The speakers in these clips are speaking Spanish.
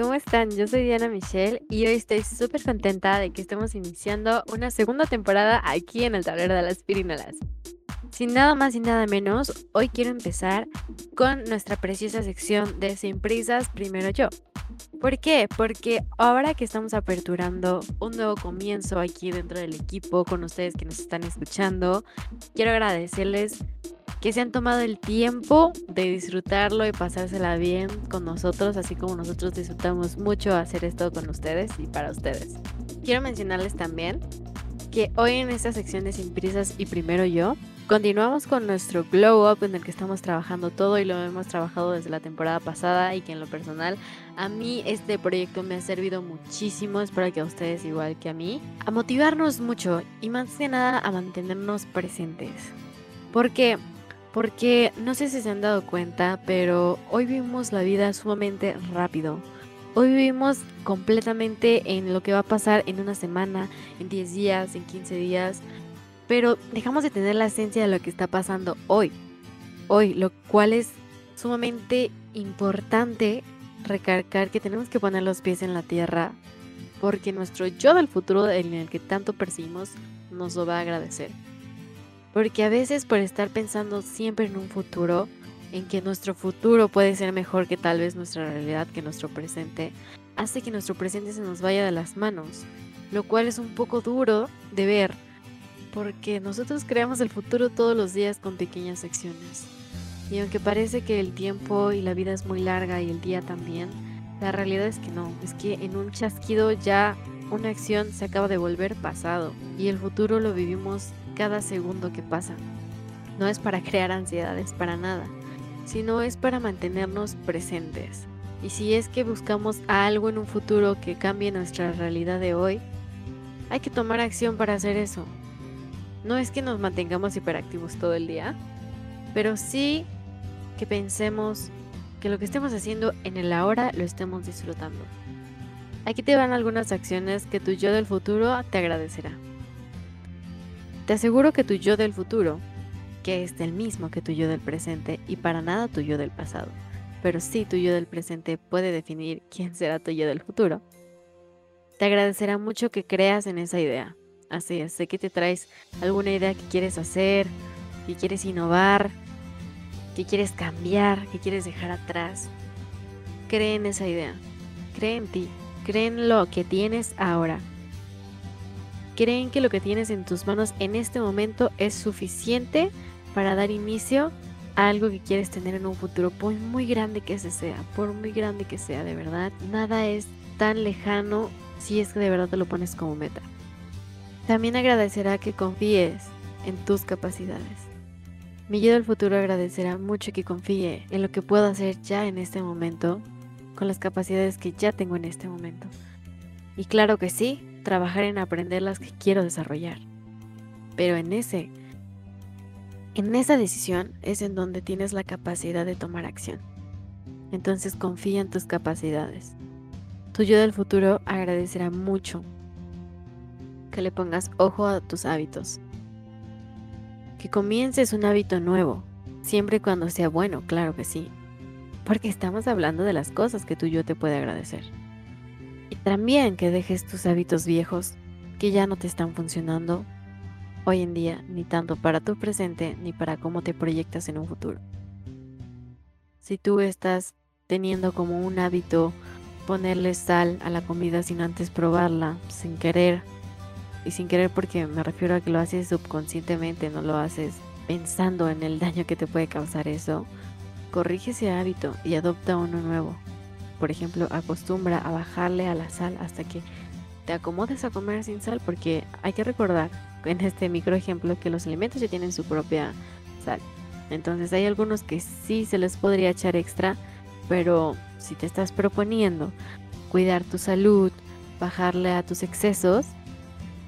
¿cómo están? Yo soy Diana Michelle y hoy estoy súper contenta de que estemos iniciando una segunda temporada aquí en el tablero de las pirinolas. Sin nada más y nada menos, hoy quiero empezar con nuestra preciosa sección de Sin Prisas, primero yo. ¿Por qué? Porque ahora que estamos aperturando un nuevo comienzo aquí dentro del equipo con ustedes que nos están escuchando, quiero agradecerles que se han tomado el tiempo de disfrutarlo y pasársela bien con nosotros, así como nosotros disfrutamos mucho hacer esto con ustedes y para ustedes. Quiero mencionarles también que hoy en esta sección de Sin Prisas y Primero Yo, continuamos con nuestro Glow Up en el que estamos trabajando todo y lo hemos trabajado desde la temporada pasada y que en lo personal a mí este proyecto me ha servido muchísimo, espero que a ustedes igual que a mí, a motivarnos mucho y más que nada a mantenernos presentes. Porque porque no sé si se han dado cuenta, pero hoy vivimos la vida sumamente rápido. Hoy vivimos completamente en lo que va a pasar en una semana, en 10 días, en 15 días, pero dejamos de tener la esencia de lo que está pasando hoy. Hoy, lo cual es sumamente importante recalcar que tenemos que poner los pies en la tierra porque nuestro yo del futuro en el que tanto perseguimos nos lo va a agradecer. Porque a veces por estar pensando siempre en un futuro, en que nuestro futuro puede ser mejor que tal vez nuestra realidad, que nuestro presente, hace que nuestro presente se nos vaya de las manos, lo cual es un poco duro de ver, porque nosotros creamos el futuro todos los días con pequeñas acciones. Y aunque parece que el tiempo y la vida es muy larga y el día también, la realidad es que no, es que en un chasquido ya una acción se acaba de volver pasado y el futuro lo vivimos cada segundo que pasa. No es para crear ansiedades, para nada, sino es para mantenernos presentes. Y si es que buscamos algo en un futuro que cambie nuestra realidad de hoy, hay que tomar acción para hacer eso. No es que nos mantengamos hiperactivos todo el día, pero sí que pensemos que lo que estemos haciendo en el ahora lo estemos disfrutando. Aquí te van algunas acciones que tu yo del futuro te agradecerá. Te aseguro que tu yo del futuro, que es el mismo que tu yo del presente y para nada tu yo del pasado, pero sí tu yo del presente puede definir quién será tu yo del futuro, te agradecerá mucho que creas en esa idea. Así es, sé que te traes alguna idea que quieres hacer, que quieres innovar, que quieres cambiar, que quieres dejar atrás. Cree en esa idea, cree en ti, cree en lo que tienes ahora creen que lo que tienes en tus manos en este momento es suficiente para dar inicio a algo que quieres tener en un futuro, por muy grande que ese sea, por muy grande que sea, de verdad, nada es tan lejano si es que de verdad te lo pones como meta. También agradecerá que confíes en tus capacidades. Mi yo del futuro agradecerá mucho que confíe en lo que puedo hacer ya en este momento, con las capacidades que ya tengo en este momento. Y claro que sí, trabajar en aprender las que quiero desarrollar. Pero en ese, en esa decisión es en donde tienes la capacidad de tomar acción. Entonces confía en tus capacidades. Tu yo del futuro agradecerá mucho que le pongas ojo a tus hábitos. Que comiences un hábito nuevo, siempre y cuando sea bueno, claro que sí. Porque estamos hablando de las cosas que tu yo te puede agradecer. Y también que dejes tus hábitos viejos que ya no te están funcionando hoy en día, ni tanto para tu presente ni para cómo te proyectas en un futuro. Si tú estás teniendo como un hábito ponerle sal a la comida sin antes probarla, sin querer, y sin querer porque me refiero a que lo haces subconscientemente, no lo haces pensando en el daño que te puede causar eso, corrige ese hábito y adopta uno nuevo por ejemplo, acostumbra a bajarle a la sal hasta que te acomodes a comer sin sal, porque hay que recordar en este micro ejemplo que los alimentos ya tienen su propia sal. Entonces hay algunos que sí se les podría echar extra, pero si te estás proponiendo cuidar tu salud, bajarle a tus excesos,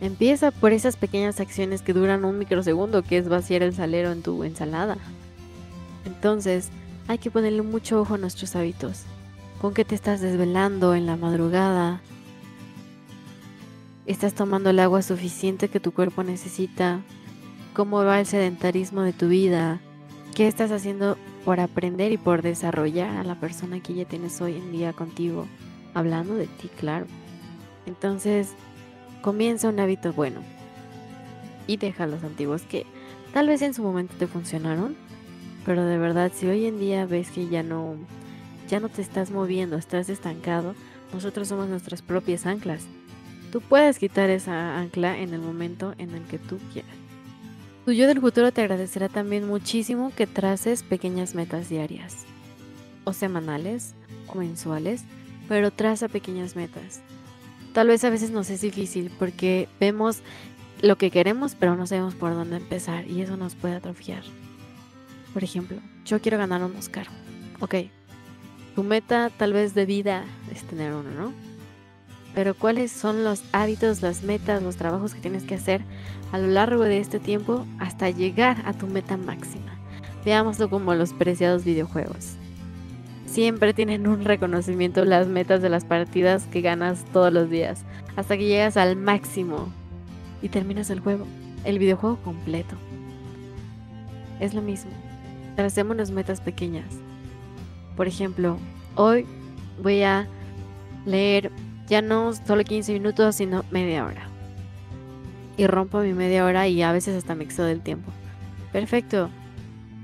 empieza por esas pequeñas acciones que duran un microsegundo, que es vaciar el salero en tu ensalada. Entonces, hay que ponerle mucho ojo a nuestros hábitos con qué te estás desvelando en la madrugada. ¿Estás tomando el agua suficiente que tu cuerpo necesita? ¿Cómo va el sedentarismo de tu vida? ¿Qué estás haciendo por aprender y por desarrollar a la persona que ya tienes hoy en día contigo? hablando de ti, claro. Entonces, comienza un hábito bueno y deja los antiguos que tal vez en su momento te funcionaron, pero de verdad si hoy en día ves que ya no ya no te estás moviendo, estás estancado, nosotros somos nuestras propias anclas. Tú puedes quitar esa ancla en el momento en el que tú quieras. Tu yo del futuro te agradecerá también muchísimo que traces pequeñas metas diarias, o semanales, o mensuales, pero traza pequeñas metas. Tal vez a veces nos es difícil porque vemos lo que queremos, pero no sabemos por dónde empezar y eso nos puede atrofiar. Por ejemplo, yo quiero ganar un Oscar. Ok, tu meta tal vez de vida es tener uno, ¿no? Pero ¿cuáles son los hábitos, las metas, los trabajos que tienes que hacer a lo largo de este tiempo hasta llegar a tu meta máxima? Veámoslo como los preciados videojuegos. Siempre tienen un reconocimiento las metas de las partidas que ganas todos los días, hasta que llegas al máximo y terminas el juego, el videojuego completo. Es lo mismo. Tracémonos metas pequeñas por ejemplo, hoy voy a leer ya no solo 15 minutos, sino media hora. Y rompo mi media hora y a veces hasta me excedo del tiempo. Perfecto.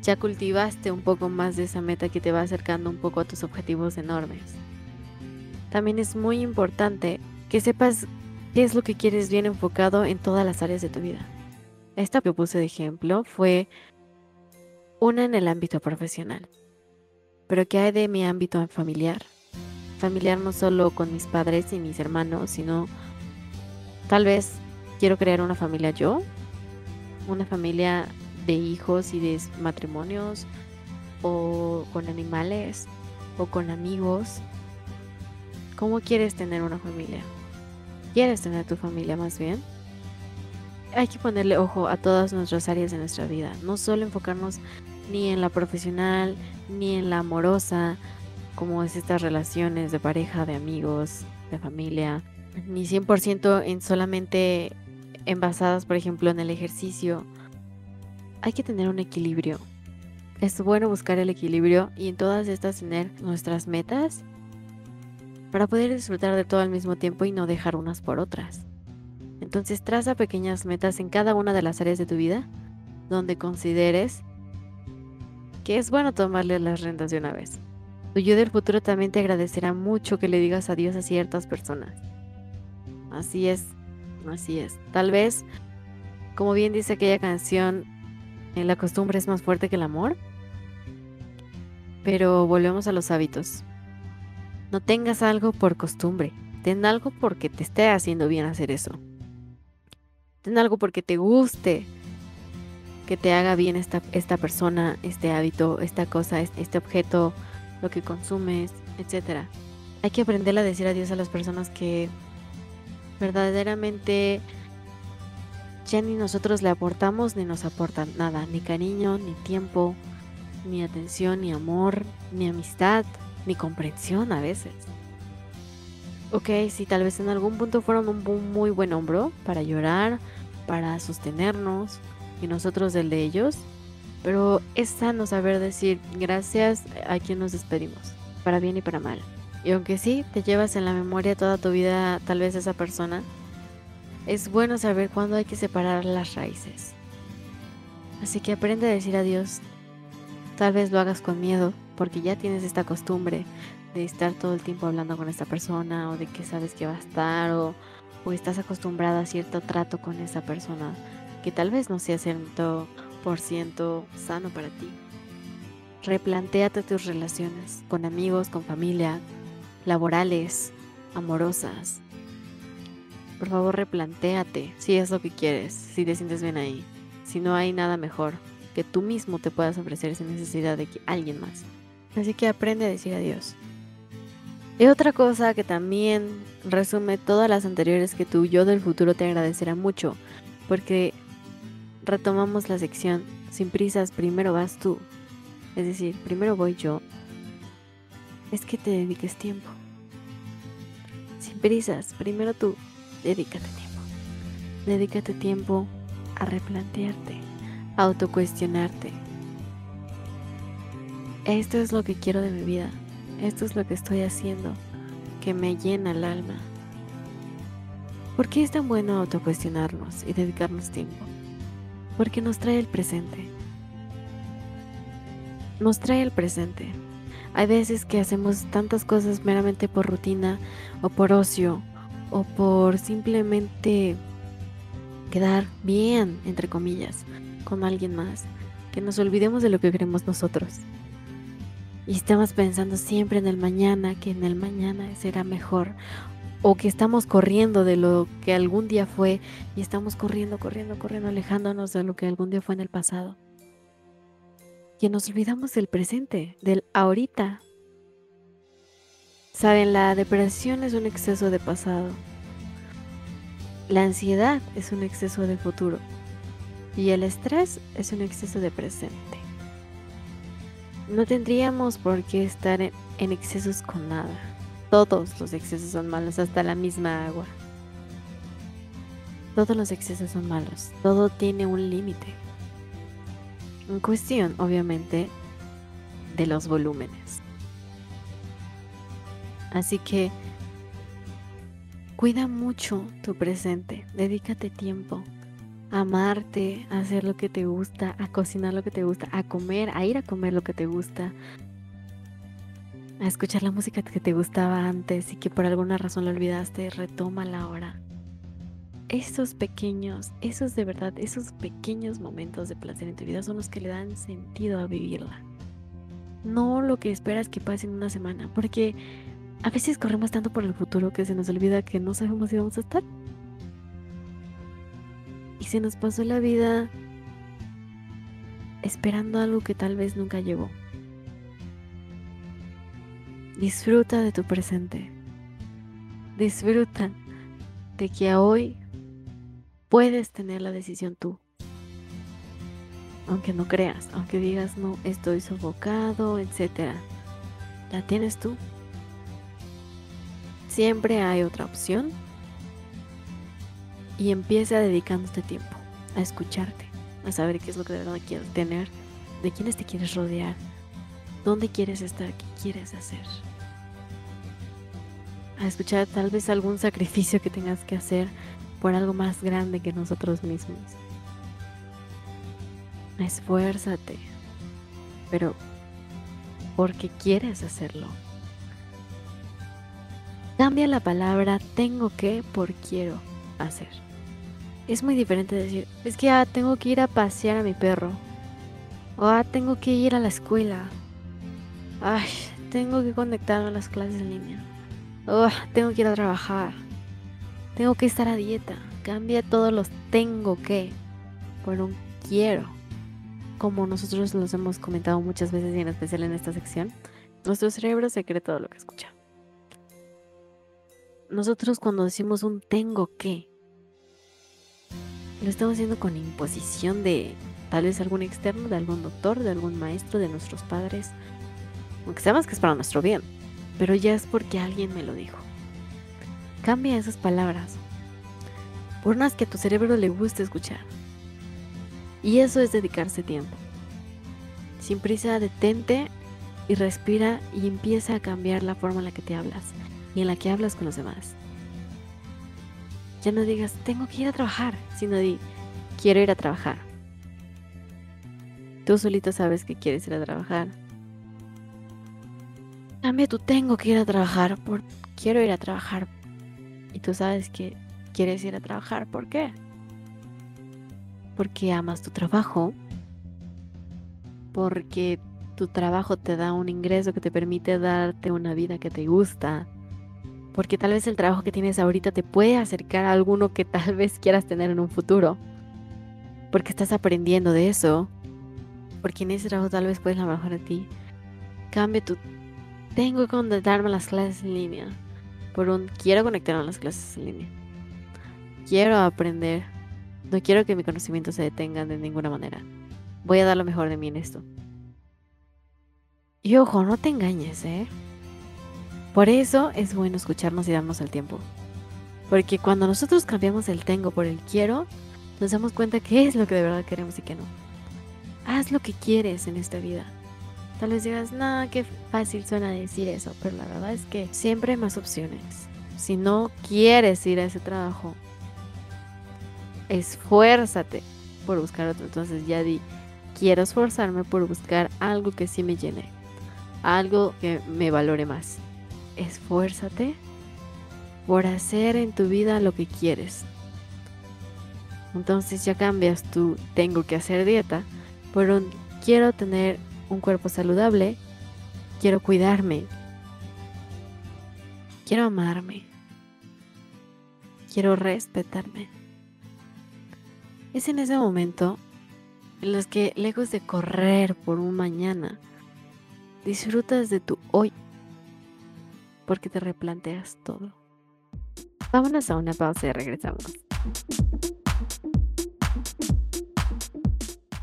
Ya cultivaste un poco más de esa meta que te va acercando un poco a tus objetivos enormes. También es muy importante que sepas qué es lo que quieres bien enfocado en todas las áreas de tu vida. Esta que puse de ejemplo fue una en el ámbito profesional. Pero ¿qué hay de mi ámbito familiar? Familiar no solo con mis padres y mis hermanos, sino tal vez quiero crear una familia yo, una familia de hijos y de matrimonios, o con animales, o con amigos. ¿Cómo quieres tener una familia? ¿Quieres tener tu familia más bien? Hay que ponerle ojo a todas nuestras áreas de nuestra vida, no solo enfocarnos ni en la profesional, ni en la amorosa, como es estas relaciones de pareja, de amigos, de familia, ni 100% en solamente envasadas, por ejemplo, en el ejercicio. Hay que tener un equilibrio. Es bueno buscar el equilibrio y en todas estas tener nuestras metas para poder disfrutar de todo al mismo tiempo y no dejar unas por otras. Entonces traza pequeñas metas en cada una de las áreas de tu vida donde consideres que es bueno tomarle las rentas de una vez. Tu yo del futuro también te agradecerá mucho que le digas adiós a ciertas personas. Así es, así es. Tal vez, como bien dice aquella canción, eh, la costumbre es más fuerte que el amor. Pero volvemos a los hábitos. No tengas algo por costumbre. Ten algo porque te esté haciendo bien hacer eso. Ten algo porque te guste que te haga bien esta, esta persona, este hábito, esta cosa, este objeto, lo que consumes, etc. Hay que aprender a decir adiós a las personas que verdaderamente ya ni nosotros le aportamos ni nos aportan nada, ni cariño, ni tiempo, ni atención, ni amor, ni amistad, ni comprensión a veces. Ok, si tal vez en algún punto fueron un muy buen hombro para llorar, para sostenernos, y nosotros del de ellos, pero es sano saber decir gracias a quien nos despedimos, para bien y para mal. Y aunque sí, te llevas en la memoria toda tu vida tal vez esa persona, es bueno saber cuándo hay que separar las raíces. Así que aprende a decir adiós. Tal vez lo hagas con miedo, porque ya tienes esta costumbre de estar todo el tiempo hablando con esta persona, o de que sabes que va a estar, o, o estás acostumbrada a cierto trato con esa persona que tal vez no sea 100% sano para ti. Replantéate tus relaciones con amigos, con familia, laborales, amorosas. Por favor, replantéate si es lo que quieres, si te sientes bien ahí. Si no hay nada mejor que tú mismo te puedas ofrecer sin necesidad de que alguien más. Así que aprende a decir adiós. Y otra cosa que también resume todas las anteriores que tu yo del futuro te agradecerá mucho, porque retomamos la sección sin prisas, primero vas tú. Es decir, primero voy yo. Es que te dediques tiempo. Sin prisas, primero tú, dedícate tiempo. Dedícate tiempo a replantearte, a autocuestionarte. Esto es lo que quiero de mi vida. Esto es lo que estoy haciendo. ¿Qué que me llena el alma. ¿Por qué es tan bueno autocuestionarnos y dedicarnos tiempo? Porque nos trae el presente. Nos trae el presente. Hay veces que hacemos tantas cosas meramente por rutina o por ocio o por simplemente quedar bien, entre comillas, con alguien más, que nos olvidemos de lo que queremos nosotros. Y estamos pensando siempre en el mañana, que en el mañana será mejor. O que estamos corriendo de lo que algún día fue y estamos corriendo, corriendo, corriendo, alejándonos de lo que algún día fue en el pasado. Que nos olvidamos del presente, del ahorita. Saben, la depresión es un exceso de pasado. La ansiedad es un exceso de futuro y el estrés es un exceso de presente. No tendríamos por qué estar en, excesos con nada. Todos los excesos son malos, hasta la misma agua. Todos los excesos son malos, todo tiene un límite. En cuestión, obviamente, de los volúmenes. Así que Cuida mucho tu presente, dedícate tiempo a amarte, a hacer lo que te gusta, a cocinar lo que te gusta, a comer, a ir a comer lo que te gusta, a escuchar la música que te gustaba antes y que por alguna razón la olvidaste, retoma la ahora. Esos pequeños, esos de verdad, esos pequeños momentos de placer en tu vida son los que le dan sentido a vivirla. No lo que esperas que pase en una semana, porque a veces corremos tanto por el futuro que se nos olvida que no sabemos si vamos a estar. Y se nos pasó la vida esperando algo que tal vez nunca llegó. Disfruta de tu presente. Disfruta de que hoy puedes tener la decisión tú. Aunque no creas, aunque digas no, estoy sofocado, etc. La tienes tú. Siempre hay otra opción. Y empieza dedicando este tiempo a escucharte, a saber qué es lo que de verdad quieres tener, de quiénes te quieres rodear, dónde quieres estar, qué quieres hacer. A escuchar tal vez algún sacrificio que tengas que hacer por algo más grande que nosotros mismos. Esfuérzate, pero porque quieres hacerlo. Cambia la palabra tengo que por quiero hacer. Es muy diferente decir, es que ah, tengo que ir a pasear a mi perro. O ah, tengo que ir a la escuela. Ay, tengo que conectarme a las clases en línea. Oh, tengo que ir a trabajar. Tengo que estar a dieta. Cambia todos los tengo que por un quiero. Como nosotros los hemos comentado muchas veces y en especial en esta sección, nuestro cerebro se cree todo lo que escucha nosotros cuando decimos un tengo que, lo estamos haciendo con imposición de tal vez algún externo, de algún doctor, de algún maestro, de nuestros padres, aunque sabemos que es para nuestro bien, pero ya es porque alguien me lo dijo. Cambia esas palabras por unas que a tu cerebro le guste escuchar. Y eso es dedicarse tiempo. Sin prisa, detente y respira y empieza a cambiar la forma en la que te hablas y en la que hablas con los demás. Ya no digas, tengo que ir a trabajar, sino di, quiero ir a trabajar. Tú solito sabes que quieres ir a trabajar. Cambia tú tengo que ir a trabajar por quiero ir a trabajar. Y tú sabes que quieres ir a trabajar. ¿Por qué? Porque amas tu trabajo. Porque tu trabajo te da un ingreso que te permite darte una vida que te gusta porque tal vez el trabajo que tienes ahorita te puede acercar a alguno que tal vez quieras tener en un futuro, porque estás aprendiendo de eso, porque en ese trabajo tal vez puedes la mejor a ti. Cambia tu tengo que conectarme a las clases en línea por un quiero conectarme a las clases en línea. Quiero aprender. No quiero que mi conocimiento se detenga de ninguna manera. Voy a dar lo mejor de mí en esto. Y ojo, no te engañes, ¿eh? Por eso es bueno escucharnos y darnos el tiempo. Porque cuando nosotros cambiamos el tengo por el quiero, nos damos cuenta qué es lo que de verdad queremos y qué no. Haz lo que quieres en esta vida. Tal vez digas, no, qué fácil suena decir eso, pero la verdad es que siempre hay más opciones. Si no quieres ir a ese trabajo, esfuérzate por buscar otro. Entonces ya di, quiero esforzarme por buscar algo que sí me llene, algo que me valore más. Esfuérzate por hacer en tu vida lo que quieres. Entonces ya cambias tu tengo que hacer dieta por un quiero tener un cuerpo saludable, quiero cuidarme, quiero amarme, quiero respetarme. Es en ese momento en los que lejos de correr por un mañana, disfrutas de tu hoy porque te replanteas todo. Vámonos a una pausa y regresamos.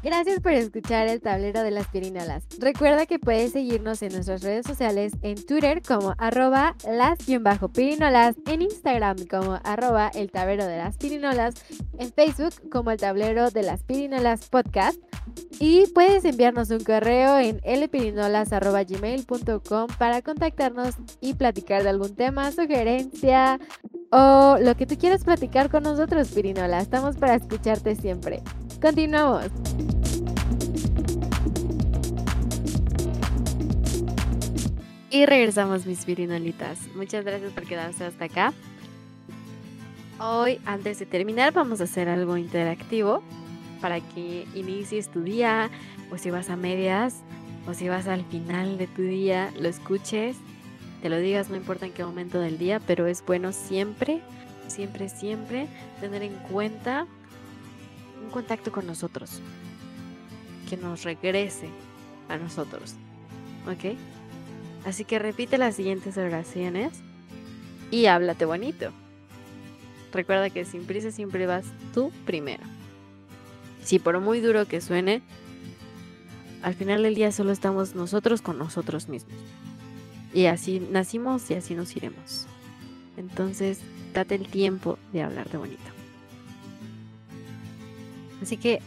Gracias por escuchar el tablero de las pirinolas. Recuerda que puedes seguirnos en nuestras redes sociales en Twitter como arroba las-pirinolas, en Instagram como arroba el tablero de las pirinolas, en Facebook como el tablero de las pirinolas podcast y puedes enviarnos un correo en lpirinolas.gmail.com para contactarnos y platicar de algún tema, sugerencia o lo que tú quieras platicar con nosotros, Pirinola. Estamos para escucharte siempre. Continuamos. Y regresamos, mis pirinolitas. Muchas gracias por quedarse hasta acá. Hoy, antes de terminar, vamos a hacer algo interactivo para que inicies tu día, o si vas a medias, o si vas al final de tu día, lo escuches, te lo digas, no importa en qué momento del día, pero es bueno siempre, siempre, siempre tener en cuenta contacto con nosotros, que nos regrese a nosotros, ¿ok? Así que repite las siguientes oraciones y háblate bonito. Recuerda que sin prisa siempre vas tú primero. Si por muy duro que suene, al final del día solo estamos nosotros con nosotros mismos. Y así nacimos y así nos iremos. Entonces, date el tiempo de hablar de bonito. Así que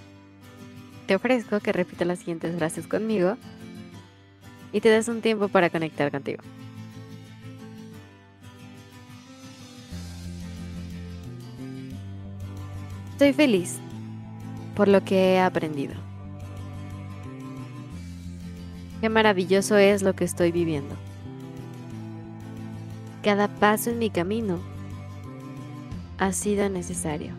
te ofrezco que repita las siguientes frases conmigo y te des un tiempo para conectar contigo. Estoy feliz por lo que he aprendido. Qué maravilloso es lo que estoy viviendo. Cada paso en mi camino ha sido necesario.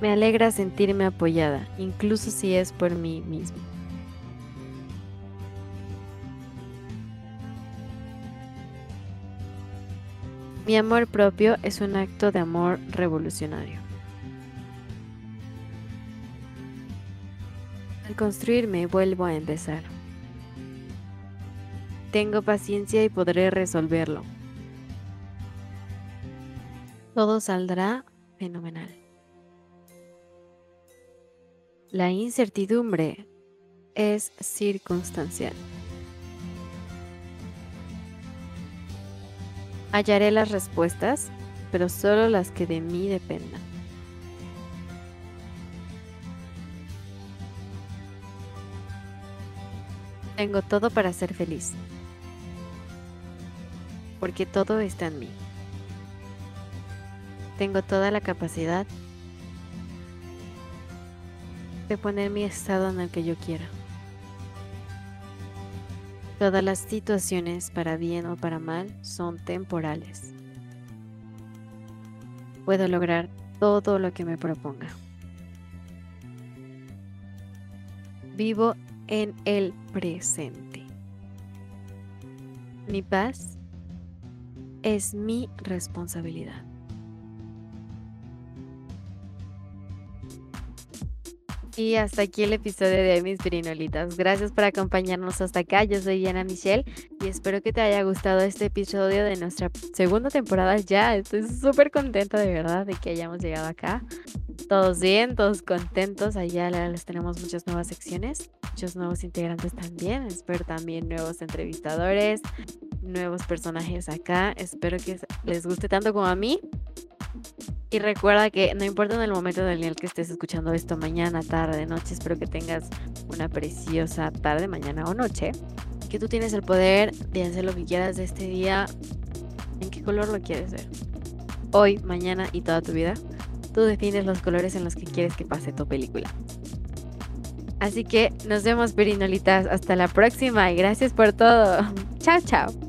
Me alegra sentirme apoyada, incluso si es por mí mismo. Mi amor propio es un acto de amor revolucionario. Al construirme vuelvo a empezar. Tengo paciencia y podré resolverlo. Todo saldrá fenomenal. La incertidumbre es circunstancial. Hallaré las respuestas, pero solo las que de mí dependan. Tengo todo para ser feliz, porque todo está en mí. Tengo toda la capacidad de poner mi estado en el que yo quiera. Todas las situaciones, para bien o para mal, son temporales. Puedo lograr todo lo que me proponga. Vivo en el presente. Mi paz es mi responsabilidad. Y hasta aquí el episodio de mis pirinolitas. Gracias por acompañarnos hasta acá. Yo soy Diana Michelle y espero que te haya gustado este episodio de nuestra segunda temporada ya. Estoy súper contenta de verdad de que hayamos llegado acá. Todos bien, todos contentos. Allá les tenemos muchas nuevas secciones, muchos nuevos integrantes también. Espero también nuevos entrevistadores, nuevos personajes acá. Espero que les guste tanto como a mí. Y recuerda que no importa en el momento en el que estés escuchando esto, mañana, tarde, noche, espero que tengas una preciosa tarde, mañana o noche. Que tú tienes el poder de hacer lo que quieras de este día. ¿En qué color lo quieres ver? Hoy, mañana y toda tu vida. Tú defines los colores en los que quieres que pase tu película. Así que nos vemos, Perinolitas. Hasta la próxima y gracias por todo. Chao, chao.